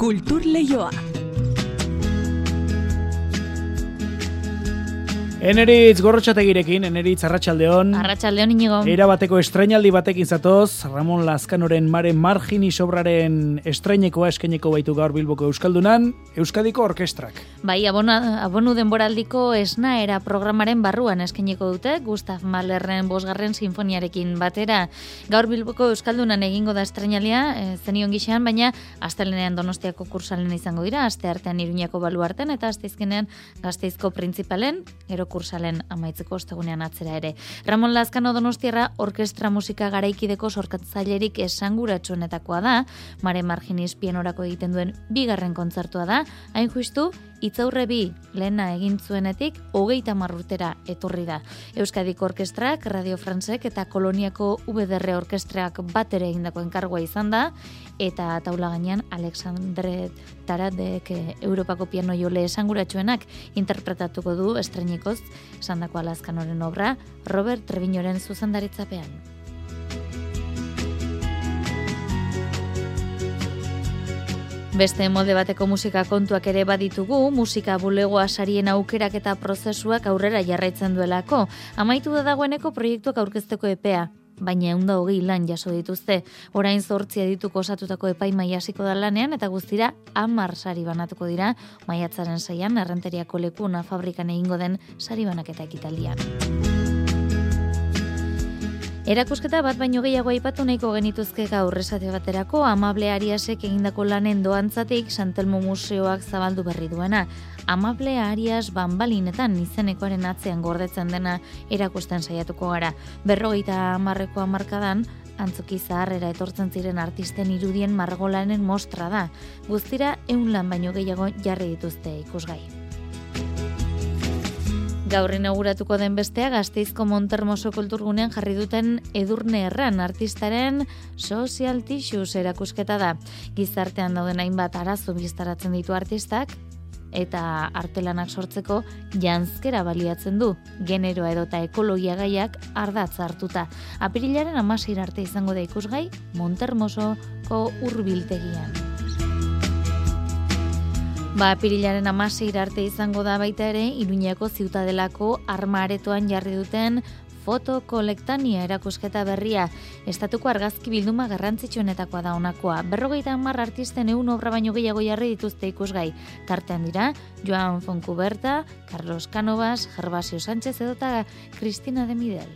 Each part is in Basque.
Kultur Leioa. Eneritz gorrotxategirekin, Eneritz Arratxaldeon. Arratxaldeon inigo. Era bateko estrenaldi batekin zatoz, Ramon Lazkanoren mare margini sobraren estreinekoa eskeneko baitu gaur Bilboko Euskaldunan, Euskadiko Orkestrak. Bai, abona, abonu denboraldiko esna era programaren barruan eskeneko dute, Gustav Mahlerren bosgarren sinfoniarekin batera. Gaur Bilboko Euskaldunan egingo da estrenalia, e, zenion gixean, baina astelenean donostiako kursalen izango dira, aste artean iruñako baluarten, eta asteizkenean gazteizko printzipalen, ero kursalen amaitzeko ostegunean atzera ere. Ramon Lazkano Donostiarra orkestra musika garaikideko sorkatzailerik esanguratsuenetakoa da, Mare Marginis pianorako egiten duen bigarren kontzertua da, hain justu Itzaurre bi, lehena egin zuenetik, hogeita marrutera etorri da. Euskadiko Orkestrak, Radio Fransek eta Koloniako VDR Orkestrak bat ere egindako enkargoa izan da, eta taula gainean Alexandre Taradek eh, Europako piano jole esanguratsuenak interpretatuko du estrenikoz, esan dako alazkanoren obra, Robert Trebinoren zuzendaritzapean. Beste molde bateko musika kontuak ere baditugu, musika bulegoa sarien aukerak eta prozesuak aurrera jarraitzen duelako. Amaitu da dagoeneko proiektuak aurkezteko epea, baina egun da hogei lan jaso dituzte. Orain zortzia dituko osatutako epai hasiko da lanean eta guztira amar sari banatuko dira maiatzaren saian errenteriako lekuna fabrikan egingo den sari banaketa ekitalian. Erakusketa bat baino gehiago aipatu nahiko genituzke gaur esate baterako Amable Ariasek egindako lanen doantzatik Santelmo Museoak zabaldu berri duena. Amable Arias banbalinetan izenekoaren atzean gordetzen dena erakusten saiatuko gara. Berrogeita amarreko amarkadan, antzoki zaharrera etortzen ziren artisten irudien margolanen mostra da. Guztira, eun lan baino gehiago jarri dituzte ikusgai. Gaur inauguratuko den bestea Gasteizko Montermoso kulturgunean jarri duten Edurne Erran artistaren Social Tissues erakusketa da. Gizartean dauden hainbat arazo biztaratzen ditu artistak eta artelanak sortzeko janzkera baliatzen du. Generoa edota ekologia gaiak ardatz hartuta. Apirilaren 16 arte izango da ikusgai Montermosoko hurbiltegian. Ba, pirilaren amasei arte izango da baita ere, Iruñako ziutadelako armaretoan jarri duten foto kolektania erakusketa berria. Estatuko argazki bilduma garrantzitsuenetakoa da honakoa. Berrogeita hamar artisten egun obra baino gehiago jarri dituzte ikusgai. Tartean dira, Joan Fonkuberta, Carlos Canovas, Gervasio Sánchez edota Cristina de Midel.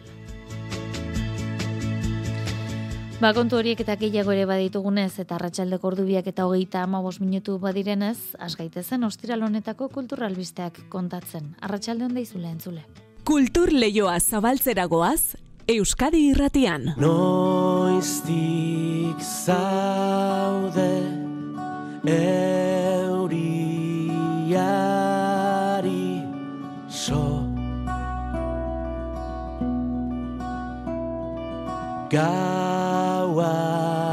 Ba, kontu horiek eta gehiago ere baditugunez eta arratsaldeko ordubiak eta hogeita amabos minutu badirenez, asgaitezen ostiral honetako kulturalbisteak kontatzen. Arratsalde honda izule entzule. Kultur leioa zabaltzeragoaz, Euskadi irratian. Noiztik zaude euriari so gawa.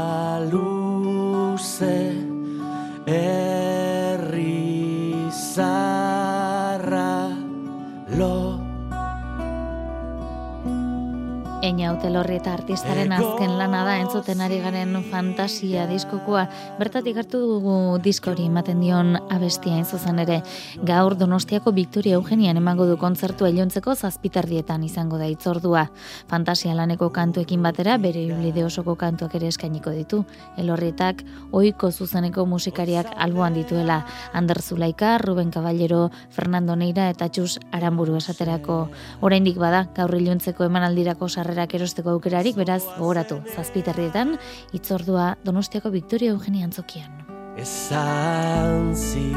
Eina Utelorri eta artistaren azken lana da entzuten ari garen fantasia diskokoa. Bertatik hartu dugu diskori ematen dion abestia zuzen ere. Gaur Donostiako Victoria Eugenian emango du kontzertu eliontzeko zazpitardietan izango da itzordua. Fantasia laneko kantuekin batera bere iblide osoko kantuak ere eskainiko ditu. Elorrietak ohiko zuzeneko musikariak alboan dituela. Ander Zulaika, Ruben Caballero, Fernando Neira eta Txus Aramburu esaterako. Oraindik bada, gaur iluntzeko emanaldirako sarrerak erosteko aukerarik, beraz, gogoratu, zazpiterrietan, itzordua Donostiako Victoria Eugenia Antzokian. Esan zi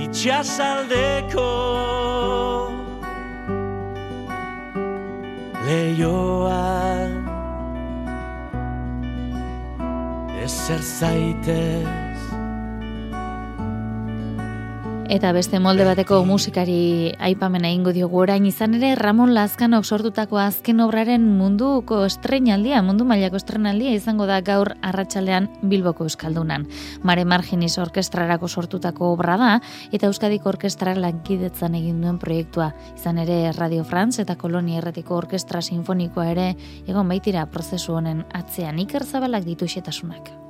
Itxasaldeko Leioan Ezer zaitez Eta beste molde bateko musikari aipamena egingo diogu orain izan ere Ramon Lazkanok sortutako azken obraren munduko estrenaldia, mundu mailako estrenaldia izango da gaur arratsalean Bilboko Euskaldunan. Mare Marginis orkestrarako sortutako obra da eta Euskadiko orkestra lankidetzan egin duen proiektua. Izan ere Radio France eta Kolonia Erretiko Orkestra Sinfonikoa ere egon baitira prozesu honen atzean Iker Zabalak ditu xetasunak.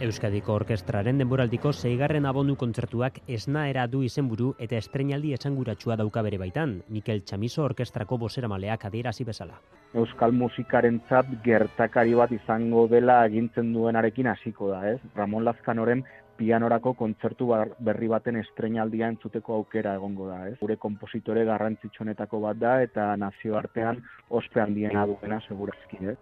Euskadiko Orkestraren denboraldiko zeigarren abonu kontzertuak esnaera du izenburu eta estrenaldi esanguratsua dauka bere baitan, Mikel Txamiso Orkestrako boseramaleak adierazi bezala. Euskal musikarentzat gertakari bat izango dela egintzen duenarekin hasiko da, ez? Ramon Lazkanoren pianorako kontzertu berri baten estrenaldia entzuteko aukera egongo da, ez? Gure konpositore garrantzitsuenetako bat da eta nazioartean ospe handiena duena segurazki, ez?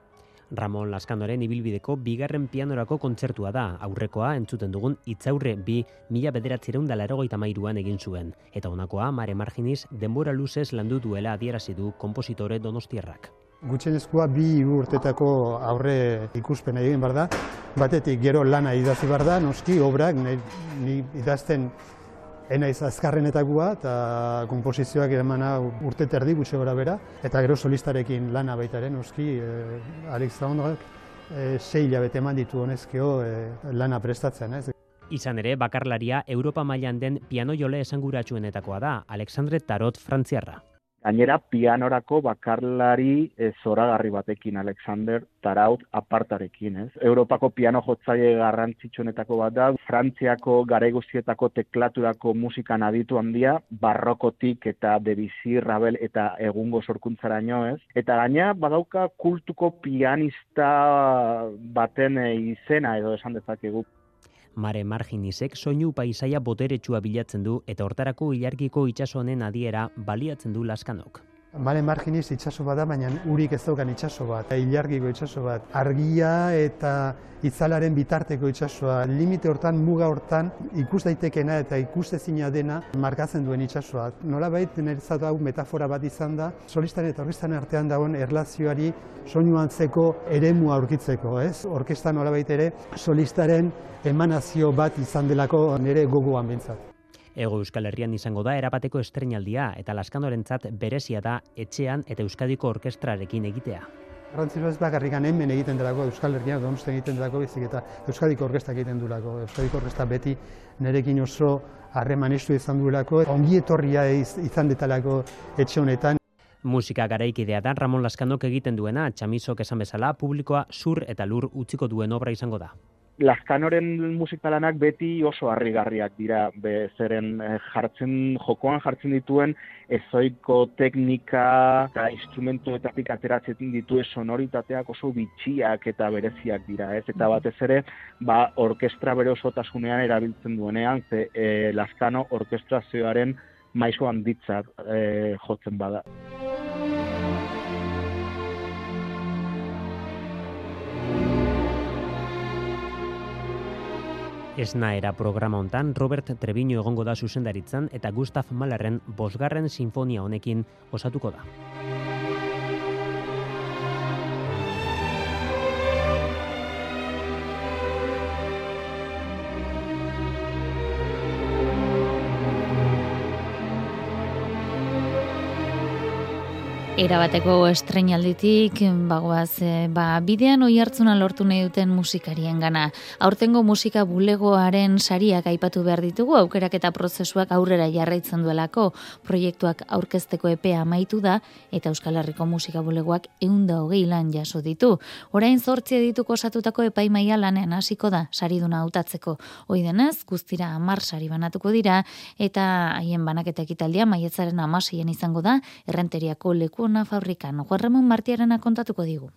Ramon Laskandoren ibilbideko bigarren pianorako kontzertua da, aurrekoa entzuten dugun itzaurre bi mila bederatzireun dala erogoita mairuan egin zuen. Eta honakoa, Mare Marginis, denbora luzez landu duela adierazi du kompositore donostiarrak. Gutxenezkoa bi urtetako aurre ikuspen egin bar da. Batetik gero lana idazi bar da, noski obrak, ni idazten enaiz azkarrenetakoa eta komposizioak emana urte terdi gutxe gora bera, eta gero solistarekin lana baitaren, oski, e, Alex Zaundrak, e, sei hilabete eman ditu honezkeo e, lana prestatzen. Ez. Izan ere, bakarlaria Europa mailan den piano jole esanguratsuenetakoa da, Alexandre Tarot Frantziarra. Gainera, pianorako bakarlari e, zoragarri batekin, Alexander Taraut apartarekin, ez? Europako piano jotzaile garrantzitsuenetako bat da, Frantziako garaiguzietako teklaturako musikan aditu handia, barrokotik eta Debussy, Ravel eta egungo sorkuntzaraino, ez? Eta gaina badauka kultuko pianista baten eh, izena edo esan dezakegu Mare Marginisek soinu paisaia boteretsua bilatzen du eta hortarako ilargiko itsasonen adiera baliatzen du laskanok. Mare Marginis itsaso bada, baina urik ez daukan itsaso bat, ilargiko itsaso bat. Argia eta itzalaren bitarteko itsasoa, limite hortan, muga hortan, ikus daitekena eta ikus ezina dena markatzen duen itsasoa. Nola bait, niretzat hau metafora bat izan da, solistaren eta orkestan artean dagoen erlazioari soinu antzeko eremua aurkitzeko, ez? Orkestan nola ere, solistaren emanazio bat izan delako nire gogoan bintzat. Ego Euskal Herrian izango da erapateko estrenaldia eta laskandorentzat berezia da etxean eta Euskadiko orkestrarekin egitea. Garrantzitsua ez bakarrik hemen egiten delako Euskal Herrian donosten egiten delako bizik eta Euskadiko orkestra egiten duelako. Euskadiko orkestra beti nerekin oso harreman estu izan duelako. Ongi etorria izan detalako etxe honetan. Musika garaikidea da Ramon Laskandok egiten duena, txamisok esan bezala, publikoa zur eta lur utziko duen obra izango da. Laskanoren musikalanak beti oso harrigarriak dira, be, zeren eh, jartzen, jokoan jartzen dituen ezoiko teknika eta instrumentuetatik ateratzen dituen sonoritateak oso bitxiak eta bereziak dira, ez? Eta batez ere, ba, orkestra bere osotasunean erabiltzen duenean, ze e, Laskano orkestrazioaren maizo handitzat e, jotzen bada. Esna era programa hontan Robert Treviño egongo da zuzendaritzan eta Gustav Mahlerren bosgarren sinfonia honekin osatuko da. Erabateko estrenalditik, bagoaz, eh, ba, bidean oi hartzuna lortu nahi duten musikarien gana. Aurtengo musika bulegoaren sariak aipatu behar ditugu, aukerak eta prozesuak aurrera jarraitzen duelako, proiektuak aurkezteko epea amaitu da, eta Euskal Herriko musika bulegoak eunda hogei lan jaso ditu. Orain zortzi dituko osatutako epaimaia lanean hasiko da, sariduna hautatzeko. Hoi denez, guztira amar sari banatuko dira, eta haien banaketak italdia maietzaren amaseien izango da, errenteriako leku ona fabrikan. Juan Martiarena kontatuko digu.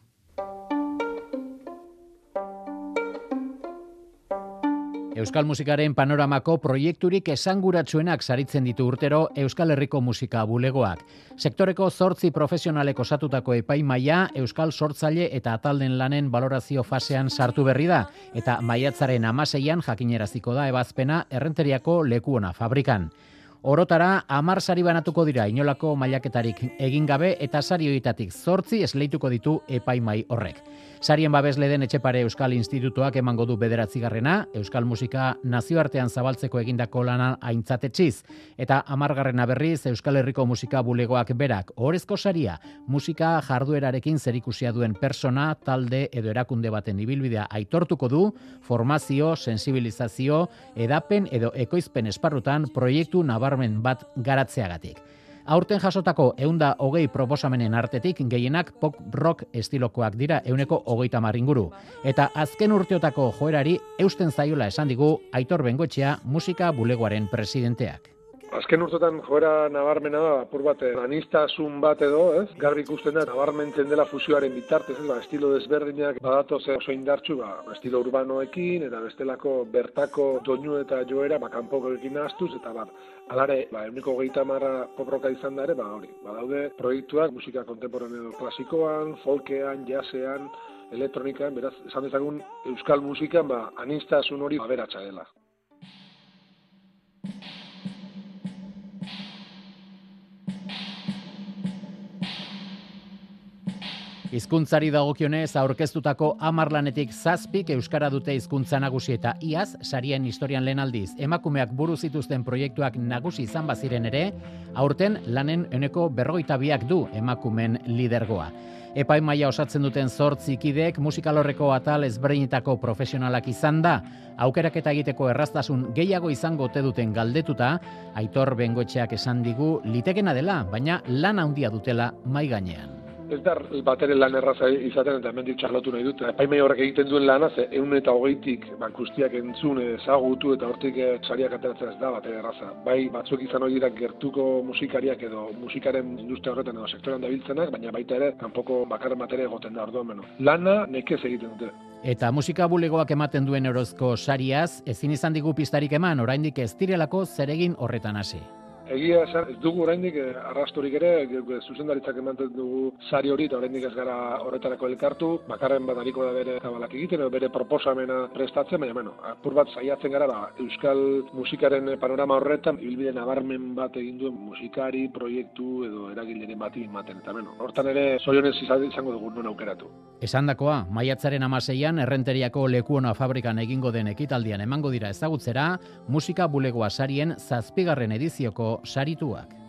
Euskal Musikaren panoramako proiekturik esanguratsuenak saritzen ditu urtero Euskal Herriko Musika bulegoak. Sektoreko zortzi profesionalek osatutako epaimaia Euskal Sortzaile eta Atalden lanen balorazio fasean sartu berri da, eta maiatzaren amaseian jakineraziko da ebazpena errenteriako lekuona fabrikan. Orotara, amar sari banatuko dira inolako mailaketarik egin gabe eta sari horietatik zortzi esleituko ditu epaimai horrek. Sarien babesle den Etxepare Euskal Institutuak emango du bederatzigarrena, Euskal Musika nazioartean zabaltzeko egindako lana aintzatetxiz, eta amargarrena berriz Euskal Herriko Musika bulegoak berak, orezko saria, musika jarduerarekin zerikusia duen persona, talde edo erakunde baten ibilbidea aitortuko du, formazio, sensibilizazio, edapen edo ekoizpen esparrutan proiektu nabarmen bat garatzeagatik. Aurten jasotako eunda hogei proposamenen artetik gehienak pop rock estilokoak dira euneko hogeita maringuru. Eta azken urteotako joerari eusten zaiola esan digu Aitor Bengoetxea musika bulegoaren presidenteak. Azken urtetan joera nabarmena da, apur bat, eh, anistasun bat edo, ez? Garbi ikusten da, nabarmentzen dela fusioaren bitartez, ez? Ba, estilo desberdinak badatoz oso indartsu, ba, estilo urbanoekin, eta bestelako bertako doinu eta joera, ba, kanpokoekin astuz, eta ba, Alare, ba, euniko gehieta marra poproka izan da ere, ba, hori. Ba, daude proiektuak musika kontemporaneo klasikoan, folkean, jasean, elektronikaen, beraz, esan dezagun, euskal musikan, ba, anistasun hori aberatsa dela. Hizkuntzari dagokionez aurkeztutako hamarlanetik zazpik euskara dute hizkuntza nagusi eta iaz sarien historian lehen aldiz. Emakumeak buru zituzten proiektuak nagusi izan baziren ere, aurten lanen eneko berroita biak du emakumen lidergoa. Epai maila osatzen duten zortzi kideek musikalorreko atal ezberdinetako profesionalak izan da, aukerak eta egiteko erraztasun gehiago izango ote duten galdetuta, aitor bengoetxeak esan digu litekena dela, baina lan handia dutela mai gainean ez da bateren lan erraza izaten eta hemen txarlotu nahi dut. Epaimei horrek egiten duen lana, ze egun eta hogeitik ba, guztiak entzun ezagutu eta hortik eh, sariak ateratzen ez da bateren erraza. Bai batzuk izan hori gertuko musikariak edo musikaren industria horretan edo sektorean dabiltzenak, baina baita ere, kanpoko bakarren batere egoten da orduan beno. Lana nekez egiten dute. Eta musika bulegoak ematen duen erozko sariaz, ezin izan digu pistarik eman, oraindik ez direlako zeregin horretan hasi. Egia esan, ez dugu oraindik eh, arrastorik ere, zuzendaritzak ematen dugu sari hori, eta oraindik ez gara horretarako elkartu, bakarren bat da bere zabalak egiten, bere proposamena prestatzen, baina, bueno, apur bat saiatzen gara, ba, euskal musikaren panorama horretan, ibilbide nabarmen bat egin duen musikari, proiektu edo eragileren bat ematen, eta, bueno, hortan ere, zorionez izango dugu non aukeratu. Esandakoa, maiatzaren amaseian, errenteriako lekuona fabrikan egingo den ekitaldian emango dira ezagutzera, musika bulegoa sarien zazpigarren edizioko sarituak.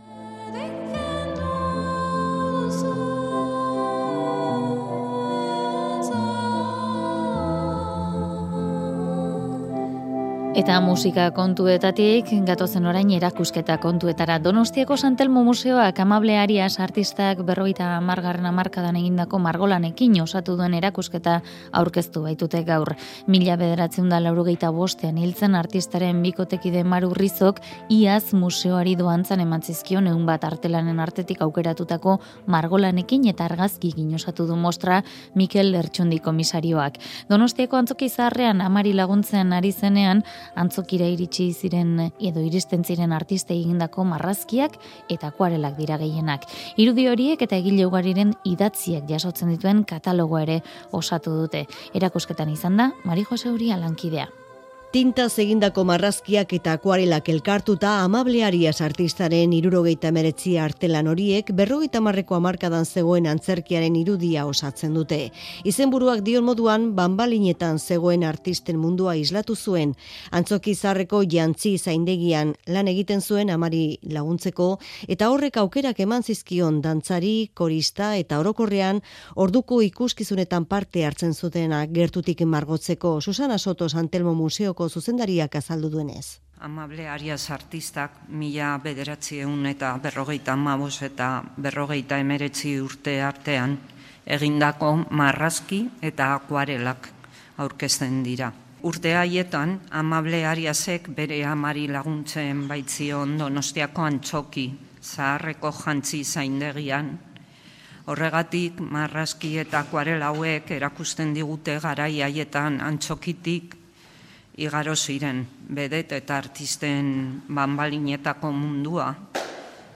Eta musika kontuetatik, gatozen orain erakusketa kontuetara. Donostiako Santelmo Museoak amable arias artistak berroita margarren amarkadan egindako margolanekin osatu duen erakusketa aurkeztu baitute gaur. Mila bederatzen da laurogeita bostean hiltzen artistaren bikotekide maru rizok, iaz museoari doantzan emantzizkion egun bat artelanen artetik aukeratutako margolanekin eta argazki osatu du mostra Mikel Lertxundi komisarioak. Donostiako antzoki zaharrean amari laguntzen ari zenean, antzokira iritsi ziren edo iristen ziren artiste egindako marrazkiak eta akuarelak dira gehienak. Irudi horiek eta egile ugariren idatziak jasotzen dituen katalogoa ere osatu dute. Erakusketan izan da, Mari Jose Uri alankidea. Tinta egindako marrazkiak eta akuarelak elkartuta amablearias artistaren irurogeita meretzi artelan horiek berrogeita marreko amarkadan zegoen antzerkiaren irudia osatzen dute. Izenburuak dion moduan banbalinetan zegoen artisten mundua islatu zuen, antzoki zarreko jantzi zaindegian lan egiten zuen amari laguntzeko eta horrek aukerak eman zizkion dantzari, korista eta orokorrean orduko ikuskizunetan parte hartzen zutenak gertutik margotzeko Susana Soto Santelmo Museoko zuzendariak azaldu duenez. Amable Arias artistak mila bederatzi egun eta berrogeita mabos eta berrogeita emeretzi urte artean egindako marrazki eta akuarelak aurkezten dira. Urte haietan, Amable Ariasek bere amari laguntzen baitzion donostiako antxoki zaharreko jantzi zaindegian. Horregatik, marrazki eta akuarel hauek erakusten digute garai haietan antxokitik igaro ziren bedet eta artisten banbalinetako mundua,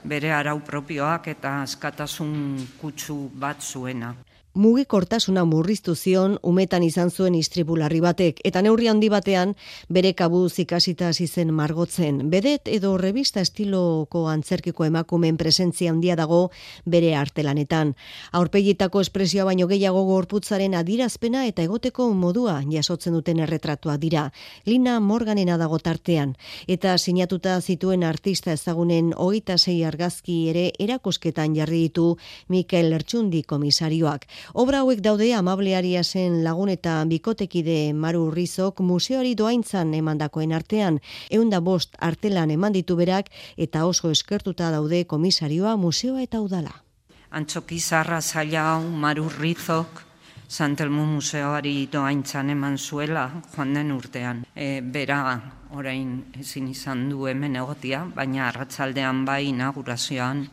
bere arau propioak eta askatasun kutsu bat zuena. Mugikortasuna murriztu zion umetan izan zuen istribularri batek eta neurri handi batean bere kabuz ikasita hasi zen margotzen. Bedet edo revista estiloko antzerkiko emakumeen presentzia handia dago bere artelanetan. Aurpegietako espresioa baino gehiago gorputzaren adirazpena eta egoteko modua jasotzen duten erretratua dira. Lina Morganena dago tartean eta sinatuta zituen artista ezagunen hogeita sei argazki ere erakusketan jarri ditu Mikel Lertxundi komisarioak. Obra hauek daude amablearia zen lagun eta bikotekide Maru Rizok museoari doaintzan emandakoen artean, eunda bost artelan eman ditu berak eta oso eskertuta daude komisarioa museoa eta udala. Antzoki zarra zaila hau Maru Rizok Santelmo museoari doaintzan eman zuela joan den urtean. E, bera orain ezin izan du hemen egotia, baina arratzaldean bai inaugurazioan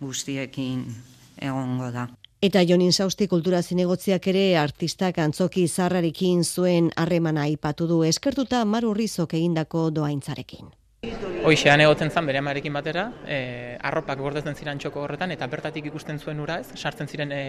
guztiekin egongo da. Eta Jonin Sausti kultura zinegotziak ere artistak antzoki zarrarekin zuen harremana aipatu du eskertuta Maru Rizok egindako doaintzarekin. Hoixean egotzen zan bere amarekin batera, e, arropak gordetzen ziren txoko horretan, eta bertatik ikusten zuen ura ez, sartzen ziren e,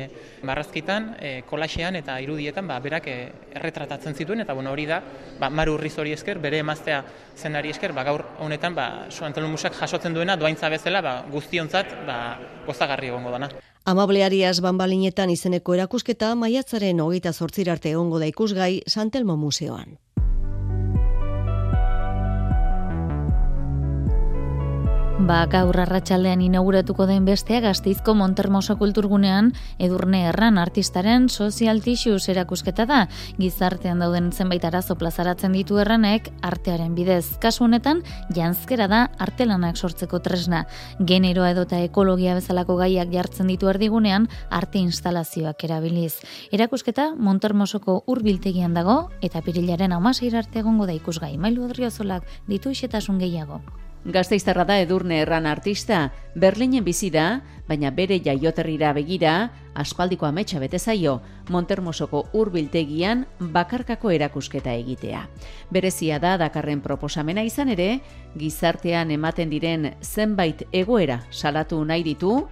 marrazkitan, e, kolaxean eta irudietan, ba, berak e, erretratatzen zituen, eta bueno, hori da, ba, maru urriz hori esker, bere emaztea zenari esker, ba, gaur honetan, ba, soantelu musak jasotzen duena, doaintza bezala, ba, guztionzat, ba, gozagarri egongo dana. Amableariaz banbalinetan izeneko erakusketa maiatzaren hogeita zortzirarte egongo da ikusgai Santelmo Museoan. Ba, gaur arratsaldean inauguratuko den bestea Gasteizko Montermoso kulturgunean Edurne Erran artistaren Social Tissues erakusketa da. Gizartean dauden zenbait arazo plazaratzen ditu erranek artearen bidez. Kasu honetan, janzkera da artelanak sortzeko tresna. Generoa edota ekologia bezalako gaiak jartzen ditu erdigunean arte instalazioak erabiliz. Erakusketa Montermosoko hurbiltegian dago eta pirilaren amaseir arte egongo da ikusgai. Mailu Adriozolak ditu isetasun gehiago. Gazteiztarra da edurne erran artista, Berlinen bizi da, baina bere jaioterrira begira, aspaldiko ametsa bete zaio, Montermosoko hurbiltegian bakarkako erakusketa egitea. Berezia da dakarren proposamena izan ere, gizartean ematen diren zenbait egoera salatu nahi ditu,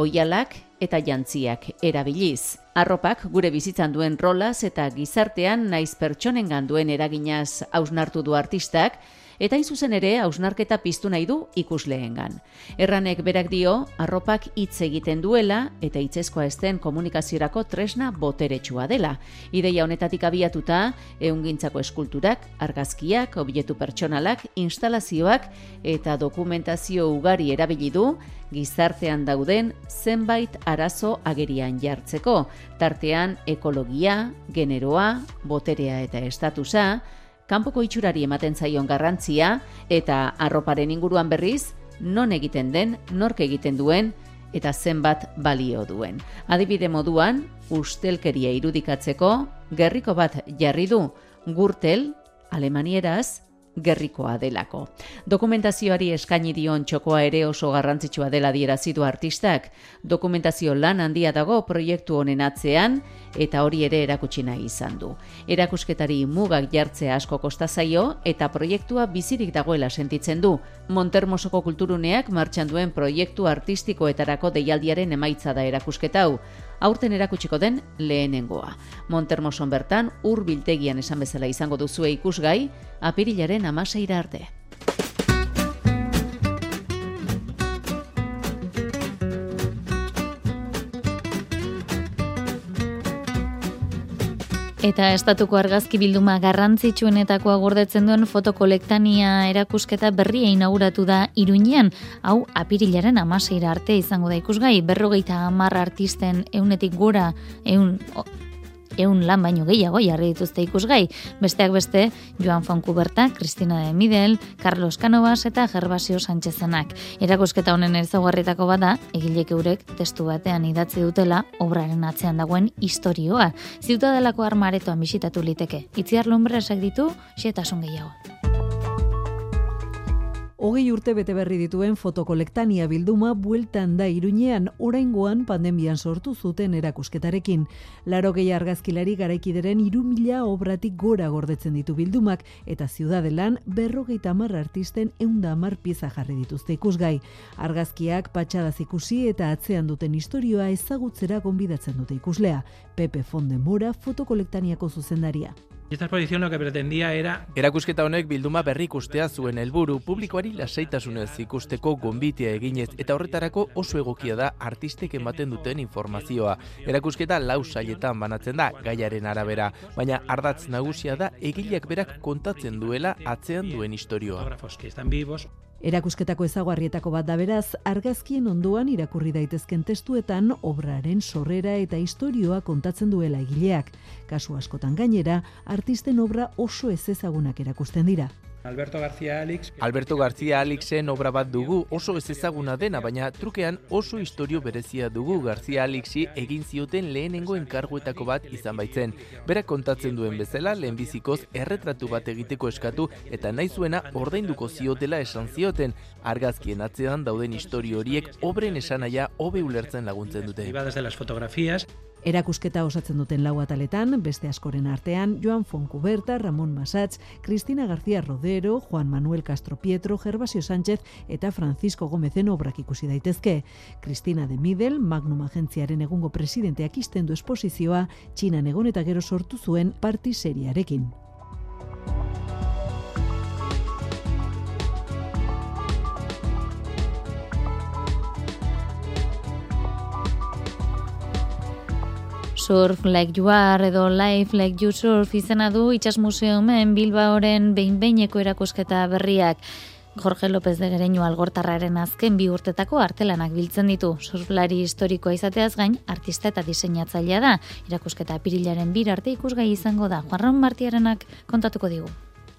oialak eta jantziak erabiliz. Arropak gure bizitzan duen rolaz eta gizartean naiz pertsonengan duen eraginaz hausnartu du artistak, eta hain zuzen ere hausnarketa piztu nahi du ikusleengan. Erranek berak dio, arropak hitz egiten duela eta hitzezkoa esten komunikaziorako tresna boteretsua dela. Ideia honetatik abiatuta, eungintzako eskulturak, argazkiak, objektu pertsonalak, instalazioak eta dokumentazio ugari erabili du, gizartean dauden zenbait arazo agerian jartzeko, tartean ekologia, generoa, boterea eta estatusa, kanpoko itxurari ematen zaion garrantzia eta arroparen inguruan berriz non egiten den, nork egiten duen eta zenbat balio duen. Adibide moduan, ustelkeria irudikatzeko gerriko bat jarri du gurtel alemanieraz gerrikoa delako. Dokumentazioari eskaini dion txokoa ere oso garrantzitsua dela dierazidu artistak. Dokumentazio lan handia dago proiektu honen atzean eta hori ere erakutsi nahi izan du. Erakusketari mugak jartzea asko kosta zaio eta proiektua bizirik dagoela sentitzen du. Montermosoko kulturuneak martxan duen proiektu artistikoetarako deialdiaren emaitza da erakusketau aurten erakutsiko den lehenengoa. Montermoson bertan, ur biltegian esan bezala izango duzue ikusgai, apirilaren amaseira arte. Eta estatuko argazki bilduma garrantzitsuenetakoa gordetzen duen fotokolektania erakusketa berria inauguratu da Iruinean, hau apirilaren amaseira arte izango da ikusgai, berrogeita amar artisten eunetik gora, eun, eun lan baino gehiago jarri dituzte ikusgai. Besteak beste, Joan Fonkuberta, Cristina de Midel, Carlos Canovas eta Gervasio Sánchezenak. Erakusketa honen ezaugarritako bada, egilek eurek testu batean idatzi dutela obraren atzean dagoen historioa. Ziutadelako armaretoan bisitatu liteke. Itziar lumbresak ditu, xetasun gehiago. Hogei urte bete berri dituen fotokolektania bilduma bueltan da iruñean oraingoan pandemian sortu zuten erakusketarekin. Laro gehi argazkilari garaikideren irumila obratik gora gordetzen ditu bildumak eta ziudadelan berrogeita marra artisten eunda amar pieza jarri dituzte ikusgai. Argazkiak patxadaz ikusi eta atzean duten historioa ezagutzera gonbidatzen dute ikuslea. Pepe Fondemora fotokolektaniako zuzendaria. Esta exposición lo que pretendía era Erakusketa honek bilduma berri ikustea zuen helburu publikoari lasaitasunez ikusteko gonbitea eginez eta horretarako oso egokia da artistek ematen duten informazioa. Erakusketa lau sailetan banatzen da gaiaren arabera, baina ardatz nagusia da egileak berak kontatzen duela atzean duen historioa. Erakusketako ezaguarrietako bat da beraz, argazkien ondoan irakurri daitezken testuetan obraren sorrera eta historioa kontatzen duela egileak. Kasu askotan gainera, artisten obra oso ez ezagunak erakusten dira. Alberto García Alix Alberto García Alixen obra bat dugu oso ez ezaguna dena, baina trukean oso historio berezia dugu García Alixi egin zioten lehenengo enkarguetako bat izan baitzen. Berak kontatzen duen bezala, lehenbizikoz erretratu bat egiteko eskatu eta nahi zuena ordainduko ziotela esan zioten. Argazkien atzean dauden historio horiek obren esanaia hobe ulertzen laguntzen dute. derivadas de las fotografías Erakusketa osatzen duten lau ataletan, beste askoren artean, Joan Foncuberta, Ramon Masats, Cristina García Rodero, Juan Manuel Castro Pietro, Gervasio Sánchez eta Francisco Gómezen obrak ikusi daitezke. Cristina de Midel, Magnum agentziaren egungo presidenteak izten du esposizioa, Txinan egon eta gero sortu zuen parti seriarekin. Surf Like You Are edo Life Like You Surf izena du Itxas Museumen Bilbaoren behin-behineko erakusketa berriak. Jorge López de Gereño algortarraren azken bi urtetako artelanak biltzen ditu. Surflari historikoa izateaz gain, artista eta diseinatzailea da. Erakusketa pirilaren bir arte ikusgai izango da. Juan Martiarenak kontatuko digu.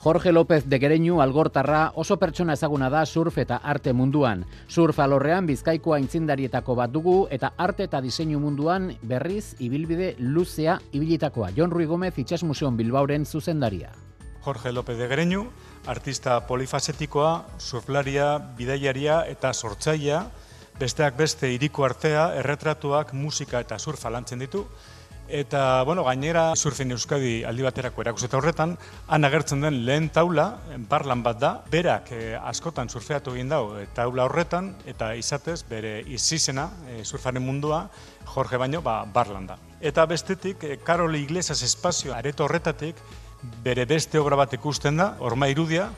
Jorge López de Gereñu algortarra oso pertsona ezaguna da surf eta arte munduan. Surf alorrean bizkaikoa intzindarietako bat dugu eta arte eta diseinu munduan berriz ibilbide luzea ibilitakoa. Jon Rui Gomez Itxas Museon Bilbauren zuzendaria. Jorge López de Gereñu, artista polifasetikoa, surflaria, bidaiaria eta sortzailea, besteak beste iriko artea, erretratuak, musika eta surfa lantzen ditu, Eta, bueno, gainera Surfin Euskadi aldi baterako erakuseta horretan, han agertzen den lehen taula, barlan bat da, berak eh, askotan surfeatu egin dau eh, taula horretan, eta izatez bere izizena, eh, surfaren mundua, Jorge baino, ba, barlan da. Eta bestetik, eh, Karol Iglesias espazio areto horretatik, bere beste obra bat ikusten da, orma irudia,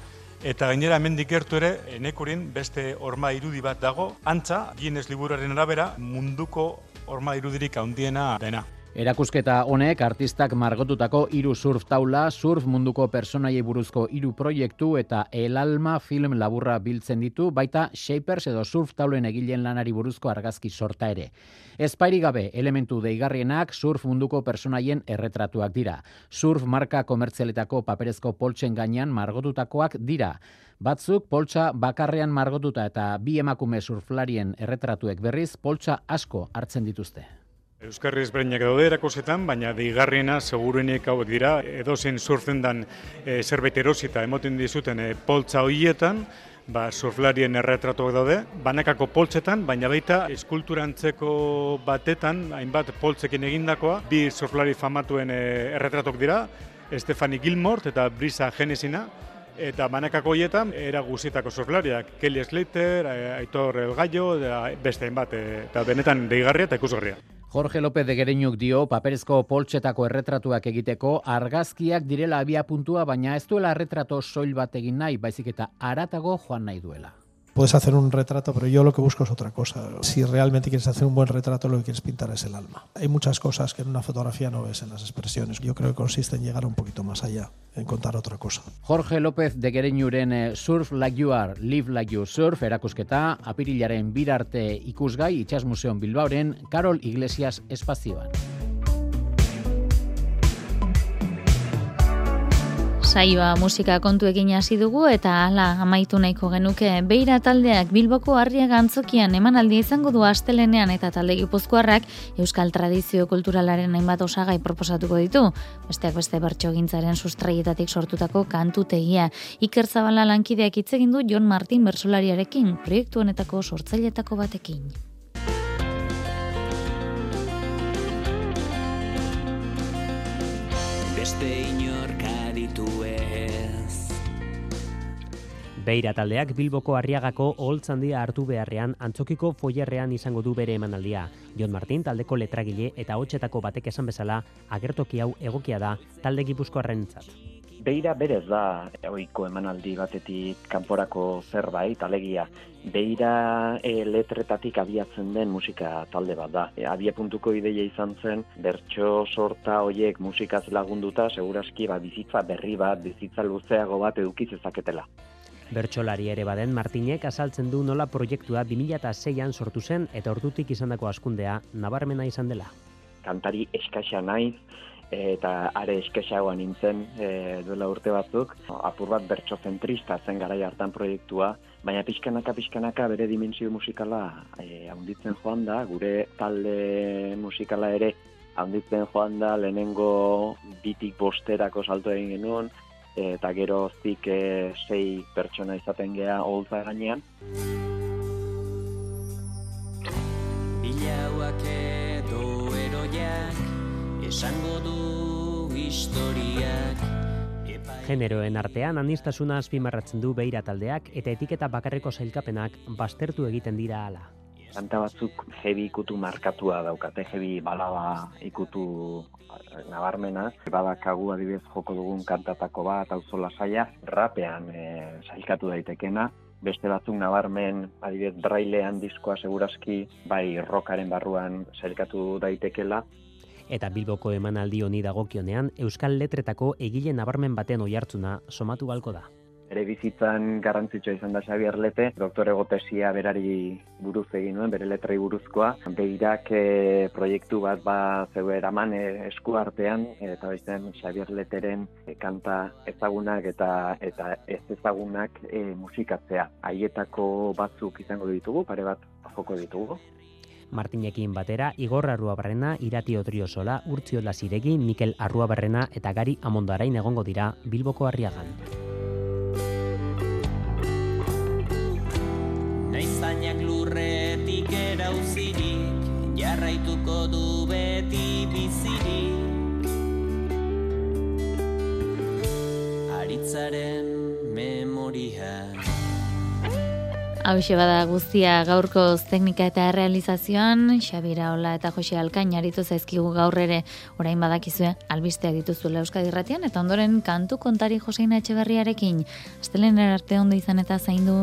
Eta gainera hemendik gertu ere, enekurin beste orma irudi bat dago, antza, Guinness liburaren arabera, munduko orma irudirik handiena dena. Erakusketa honek artistak margotutako hiru surf taula, surf munduko personaiei buruzko hiru proiektu eta El Alma film laburra biltzen ditu, baita Shapers edo surf taulen egileen lanari buruzko argazki sorta ere. Ezpairi gabe elementu deigarrienak surf munduko personaien erretratuak dira. Surf marka komertzialetako paperezko poltsen gainean margotutakoak dira. Batzuk poltsa bakarrean margotuta eta bi emakume surflarien erretratuek berriz poltsa asko hartzen dituzte. Euskarri ezberdinak daude erakusetan, baina deigarriena seguruenik hauek dira, edozein surfen dan e, zerbait erosita emoten dizuten e, poltza hoietan, ba, surflarien erretratuak daude, banakako poltsetan, baina baita eskulturantzeko batetan, hainbat poltzekin egindakoa, bi surflari famatuen e, erretratok dira, Stefani Gilmort eta Brisa Genesina, eta banakako hoietan era guztietako surflariak, Kelly Slater, Aitor El Gallo, eta beste hainbat, eta benetan deigarria eta ikusgarria. Jorge López de Gereñuk dio paperezko poltsetako erretratuak egiteko argazkiak direla abia puntua, baina ez duela erretrato soil bat egin nahi, baizik eta aratago joan nahi duela. Puedes hacer un retrato, pero yo lo que busco es otra cosa. Si realmente quieres hacer un buen retrato, lo que quieres pintar es el alma. Hay muchas cosas que en una fotografía no ves en las expresiones. Yo creo que consiste en llegar un poquito más allá, en contar otra cosa. Jorge López de Gereñuren eh, Surf Like You Are, Live Like You Surf erakusketa, apirilaren birarte ikusgai Itxas Museon Bilbaoren, Carol Iglesias espazioan. Saioa musika kontu egin hasi dugu eta hala amaitu nahiko genuke Beira taldeak Bilboko Harriaga antzokian emanaldia izango du astelenean eta talde Gipuzkoarrak euskal tradizio kulturalaren hainbat osagai proposatuko ditu. Besteak beste bertsogintzaren sustraietatik sortutako kantutegia. Iker Zabala lankideak hitz egin du Jon Martin bersolariarekin, proiektu honetako sortzailetako batekin. Beste inork aditu ez Beira taldeak Bilboko Arriagako oholtzandia hartu beharrean antzokiko foierrean izango du bere emanaldia. Jon Martin taldeko letragile eta hotxetako batek esan bezala agertoki hau egokia da talde Gipuzkoarrentzat. Beira berez da ohiko emanaldi batetik kanporako zerbait, alegia. Beira e, letretatik abiatzen den musika talde bat da. E, abia puntuko ideia izan zen, bertso sorta hoiek musikaz lagunduta, seguraski ba, bizitza berri bat, bizitza luzeago bat edukiz ezaketela. Bertsolari ere baden Martinek azaltzen du nola proiektua 2006an sortu zen eta ordutik izandako askundea nabarmena izan dela. Kantari eskaxa naiz, eta are eskesagoa nintzen e, duela urte batzuk, apur bat bertsozentrista zen garai hartan proiektua, baina pixkanaka pixkanaka bere dimensio musikala e, handitzen joan da, gure talde musikala ere handitzen joan da, lehenengo bitik bosterako salto egin genuen, eta gero zik e, sei pertsona izaten gea holtza gainean. Bilauak esango du historiak Generoen artean anistasuna azpimarratzen du beira taldeak eta etiketa bakarreko zailkapenak bastertu egiten dira hala. Kanta batzuk hebi ikutu markatua daukate, hebi balaba ikutu eh, nabarmena. Badakagu adibidez joko dugun kantatako bat, auzola saia, rapean e, sailkatu daitekena. Beste batzuk nabarmen, adibidez, brailean diskoa seguraski, bai rokaren barruan sailkatu daitekela, Eta Bilboko emanaldi honi dagokionean Euskal Letretako egile nabarmen baten oihartzuna somatu balko da. Ere bizitzan garrantzitsua izan da Xavier Lete, doktore gotesia berari buruz egin nuen, bere letrai buruzkoa. Begirak e, proiektu bat ba zeu eraman e, esku artean, eta baizen Xavier Leteren e, kanta ezagunak eta eta ez ezagunak e, musikatzea. Haietako batzuk izango ditugu, pare bat joko ditugu. Martinekin batera Igor Arruabarrena, Irati Odriozola, Urtzio Lasiregi, Mikel Arruabarrena eta Gari Amondarain egongo dira Bilboko Arriagan. Naizainak lurretik erauzirik, jarraituko du beti bizirik. Aritzaren memoria. Hau bada guztia gaurko teknika eta realizazioan, Xabira Ola eta Jose Alkain aritu zaizkigu gaur ere orain badakizue albisteak dituzuela Euskadi Ratian, eta ondoren kantu kontari Joseina Etxeberriarekin. Astelen arte ondo izan eta zaindu.